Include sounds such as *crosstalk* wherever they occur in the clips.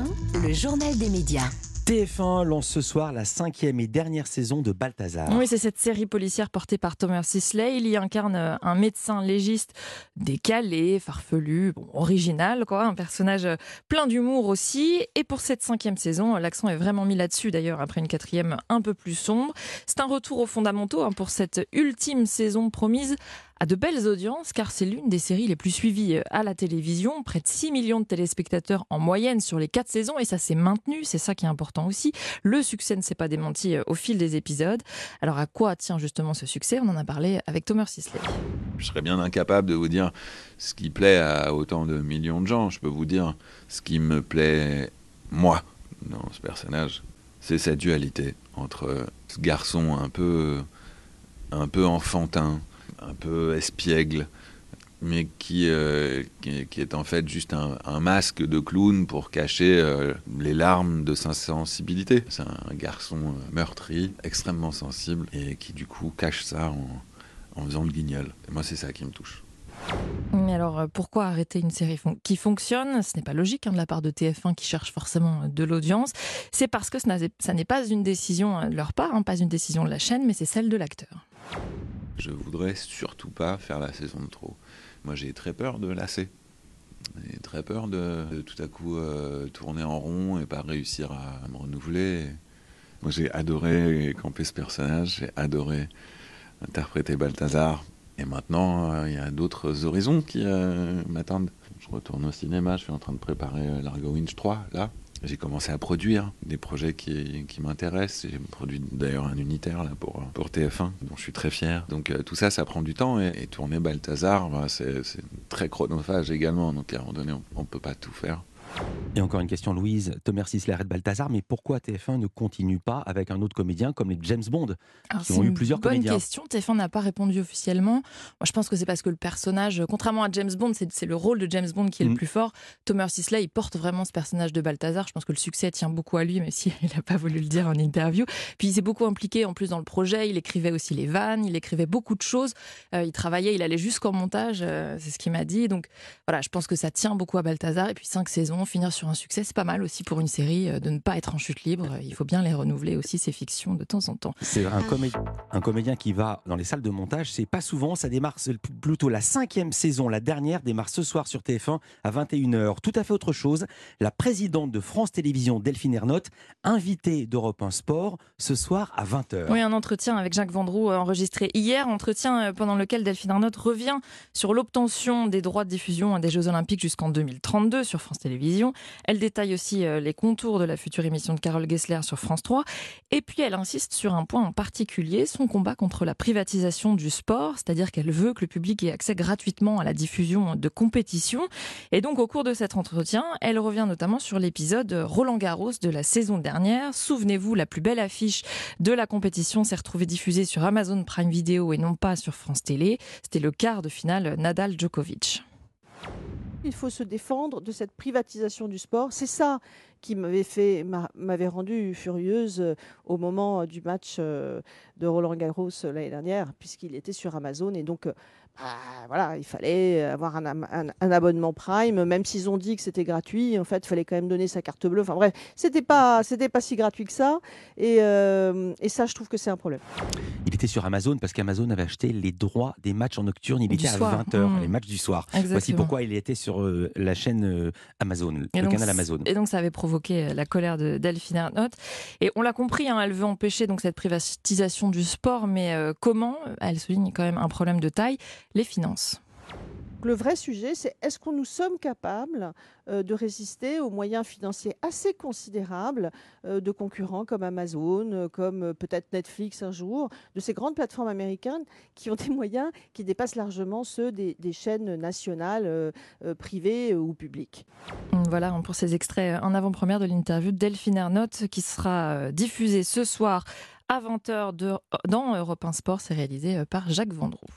TF1, le journal des médias. TF1 lance ce soir la cinquième et dernière saison de Balthazar. Oui, c'est cette série policière portée par Thomas Sisley. Il y incarne euh, un médecin légiste décalé, farfelu, bon, original, quoi. Un personnage euh, plein d'humour aussi. Et pour cette cinquième saison, l'accent est vraiment mis là-dessus d'ailleurs, après une quatrième un peu plus sombre. C'est un retour aux fondamentaux hein, pour cette ultime saison promise à de belles audiences car c'est l'une des séries les plus suivies euh, à la télévision, près de 6 millions de téléspectateurs en moyenne sur les 4 saisons et ça s'est maintenu, c'est ça qui est important aussi. Le succès ne s'est pas démenti euh, au fil des épisodes. Alors à quoi tient justement ce succès? On en a parlé avec Thomas Sisley. Je serais bien incapable de vous dire ce qui plaît à autant de millions de gens. Je peux vous dire ce qui me plaît moi dans ce personnage. C'est cette dualité entre ce garçon un peu un peu enfantin un peu espiègle, mais qui, euh, qui, est en fait juste un, masque de clown pour cacher euh, les larmes de sa sensibilité. C'est un garçon euh, meurtri, extrêmement sensible, et qui du coup cache ça en, faisant le guignol. Et moi, c'est ça qui me touche. Mais alors, pourquoi arrêter une série qui fonctionne? Ce n'est pas logique hein, de la part de TF1 qui cherche forcément de l'audience. C'est parce que ça n'est pas une décision de leur part, hein, pas une décision de la chaîne, mais c'est celle de l'acteur je voudrais surtout pas faire la saison de trop. Moi, j'ai très peur de lasser. J'ai très peur de, tout à coup euh, tourner en rond et pas réussir à me renouveler. Moi, j'ai adoré camper ce personnage, j'ai adoré interpréter Balthazar. Et maintenant, euh, il y a d'autres horizons qui euh, m'attendent. Je retourne au cinéma, je suis en train de préparer Largo Winch 3, là. J'ai commencé à produire des projets qui, qui m'intéressent. J'ai produit d'ailleurs un unitaire là, pour, pour TF1, dont je suis très fier. Donc euh, tout ça, ça prend du temps. Et, tourner Balthazar, bah, c'est très chronophage également. Donc à un moment donné, on ne peut pas tout faire. Et encore une question, Louise, Thomas Sisler et Balthazar, mais pourquoi TF1 ne continue pas avec un autre comédien comme les James Bond, qui ont eu plusieurs bonne comédiens question. TF1 n'a pas répondu officiellement. Moi, je pense que c'est parce que le personnage, contrairement à James Bond, c'est le rôle de James Bond qui est le mm. plus fort. Thomas Sisley, il porte vraiment ce personnage de Balthazar. Je pense que le succès tient beaucoup à lui, même s'il *laughs* n'a pas voulu le dire en interview. Puis il s'est beaucoup impliqué en plus dans le projet. Il écrivait aussi les vannes, il écrivait beaucoup de choses. Euh, il travaillait, il allait jusqu'en montage, euh, c'est ce qu'il m'a dit. Donc voilà, je pense que ça tient beaucoup à Balthazar. Et puis cinq saisons, finir sur un succès, c'est pas mal aussi pour une série euh, de ne pas être en chute libre. Il faut bien les renouveler aussi, ces fictions, de temps en temps. C'est un, un comédien qui va dans les salles de montage, c'est pas souvent, ça démarre plutôt la cinquième saison, la dernière démarre ce soir sur TF1 à 21h. Tout à fait autre chose, la présidente de France Télévisions, Delphine Ernotte, invitée d'Europe 1 Sport, ce soir à 20h. Oui, un entretien avec Jacques Vendroux euh, enregistré hier, entretien euh, pendant lequel Delphine Ernotte revient sur l'obtention des droits de diffusion des Jeux Olympiques jusqu'en 2032 sur France Télévisions. Elle détaille aussi euh, les contours de la future émission de Carole Gessler sur France 3. Et puis elle insiste sur un point en particulier, son combat contre la privatisation du sport, c'est-à-dire qu'elle veut que le public ait accès gratuitement à la diffusion de compétitions. Et donc au cours de cet entretien, elle revient notamment sur l'épisode Roland Garros de la saison dernière. Souvenez-vous, la plus belle affiche de la compétition s'est retrouvée diffusée sur Amazon Prime Video et non pas sur France Télé. C'était le quart de finale Nadal-Djokovic. Il faut se défendre de cette privatisation du sport. C'est ça qui m'avait fait, m'avait rendu furieuse euh, au moment du match euh, de Roland Garros euh, l'année dernière, puisqu'il était sur Amazon et donc bah, voilà, il fallait avoir un, abonnement Prime, même s'ils ont dit que c'était gratuit. En fait, il fallait quand même donner sa carte bleue. Enfin bref, c'était pas, c'était pas si gratuit que ça. Et, et ça, je trouve que c'est un problème. Il était sur Amazon parce qu'Amazon avait acheté les droits des matchs en nocturne. Il était à 20h, mmh. les matchs du soir. Voici pourquoi il était sur euh, la chaîne euh, Amazon, le canal Amazon. Et donc ça avait provoqué euh, la colère de Delphine Ernotte. Et on l'a compris, hein, elle veut empêcher donc cette privatisation du sport, mais comment? Elle souligne quand même un problème de taille, les finances le vrai sujet, c'est est-ce qu'on nous sommes capables euh, de résister aux moyens financiers assez considérables euh, de concurrents comme Amazon, euh, comme peut-être Netflix un jour, de ces grandes plateformes américaines qui ont des moyens qui dépassent largement ceux des, chaînes nationales, privées ou publiques. Voilà pour ces extraits en avant-première de l'interview de Delphine Ernotte qui sera diffusée ce soir à 20h dans Europe 1 Sport. C'est réalisé par Jacques Vendroux.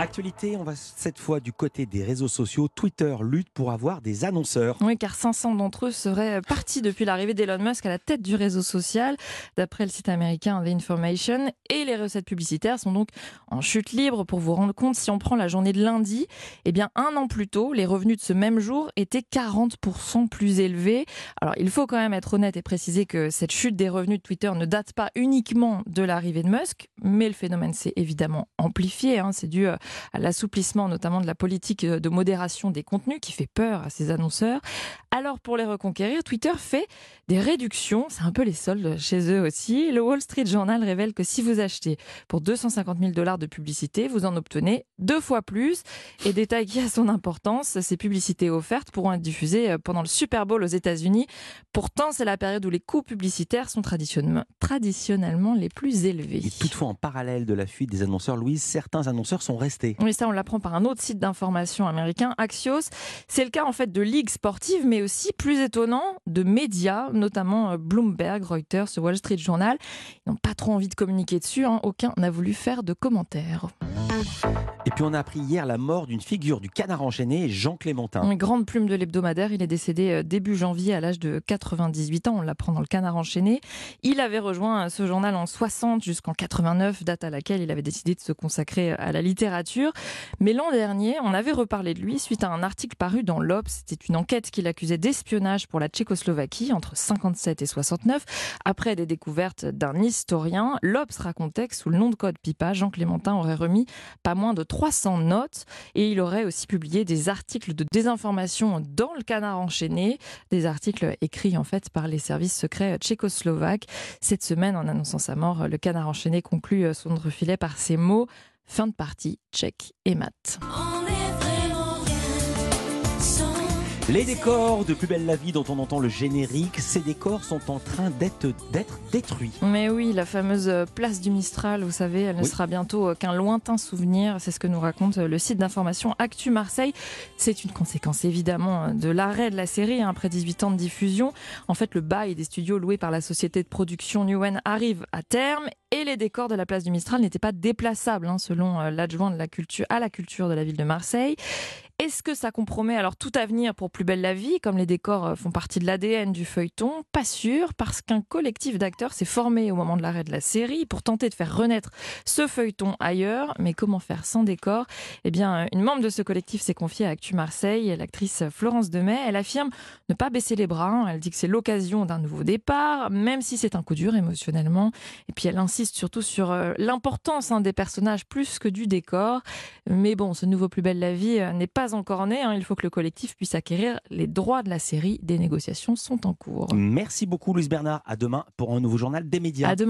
Actualité, on va cette fois du côté des réseaux sociaux. Twitter lutte pour avoir des annonceurs. Oui, car 500 d'entre eux seraient partis depuis l'arrivée d'Elon Musk à la tête du réseau social, d'après le site américain The Information. Et les recettes publicitaires sont donc en chute libre. Pour vous rendre compte, si on prend la journée de lundi, eh bien un an plus tôt, les revenus de ce même jour étaient 40% plus élevés. Alors il faut quand même être honnête et préciser que cette chute des revenus de Twitter ne date pas uniquement de l'arrivée de Musk, mais le phénomène s'est évidemment amplifié. Hein. C'est dû euh, à l'assouplissement notamment de la politique de modération des contenus qui fait peur à ses annonceurs. Alors pour les reconquérir, Twitter fait des réductions, c'est un peu les soldes chez eux aussi. Le Wall Street Journal révèle que si vous achetez pour 250 000 dollars de publicité, vous en obtenez deux fois plus. Et détail qui a son importance, ces publicités offertes pourront être diffusées pendant le Super Bowl aux États-Unis. Pourtant, c'est la période où les coûts publicitaires sont traditionnellement, traditionnellement les plus élevés. Et toutefois, en parallèle de la fuite des annonceurs, Louise, certains annonceurs sont restés. Ça, on l'apprend par un autre site d'information américain, Axios. C'est le cas en fait de ligues sportives, mais aussi plus étonnant de médias, notamment euh, Bloomberg, Reuters, Wall Street Journal. Ils n'ont pas trop envie de communiquer dessus. Hein. Aucun n'a voulu faire de commentaires. Puis on a appris hier la mort d'une figure du canard enchaîné, Jean Clémentin. Une grande plume de l'hebdomadaire, il est décédé euh, début janvier à l'âge de 98 ans, on l'apprend dans le canard enchaîné. Il avait rejoint euh, ce journal en 60 jusqu'en 89, date à laquelle il avait décidé de se consacrer à la littérature. Mais l'an dernier, on avait reparlé de lui suite à un article paru dans l'Obs. C'était une enquête qu'il accusait d'espionnage pour la Tchécoslovaquie entre 57 et 69. Après des découvertes d'un historien, l'Obs racontait que sous le nom de code PIPA, Jean Clémentin aurait remis pas moins de 300 notes et il aurait aussi publié des articles de désinformation dans le canard enchaîné, des articles écrits en fait par les services secrets tchécoslovaques. Cette semaine, en annonçant sa mort, le canard enchaîné conclut son refilet par ces mots fin de partie, check et mat. Les décors de Plus belle la vie dont on entend le générique, ces décors sont en train d'être détruits. Mais oui, la fameuse place du Mistral, vous savez, elle ne sera bientôt qu'un lointain souvenir. C'est ce que nous raconte le site d'information Actu Marseille. C'est une conséquence évidemment de l'arrêt de la série hein, après 18 ans de diffusion. En fait, le bail des studios loués par la société de production Newen arrive à terme et les décors de la place du Mistral n'étaient pas déplaçables, hein, selon euh, l'adjoint de la culture à la culture de la ville de Marseille. Est-ce que ça compromet alors tout avenir pour Plus belle la vie, comme les décors euh, font partie de l'ADN du feuilleton? Pas sûr, parce qu'un collectif d'acteurs s'est formé au moment de l'arrêt de la série pour tenter de faire renaître ce feuilleton ailleurs. Mais comment faire sans décor? Eh bien, une membre de ce collectif s'est confiée à Actu Marseille, l'actrice Florence Demet. Elle affirme ne pas baisser les bras. Hein. Elle dit que c'est l'occasion d'un nouveau départ, même si c'est un coup dur émotionnellement. Et puis elle insiste surtout sur euh, l'importance hein, des personnages plus que du décor. Mais bon, ce nouveau Plus belle la vie euh, n'est pas encore né. Hein. Il faut que le collectif puisse acquérir les droits de la série. Des négociations sont en cours. Merci beaucoup, Louise Bernard. À demain pour un nouveau journal des médias. À demain.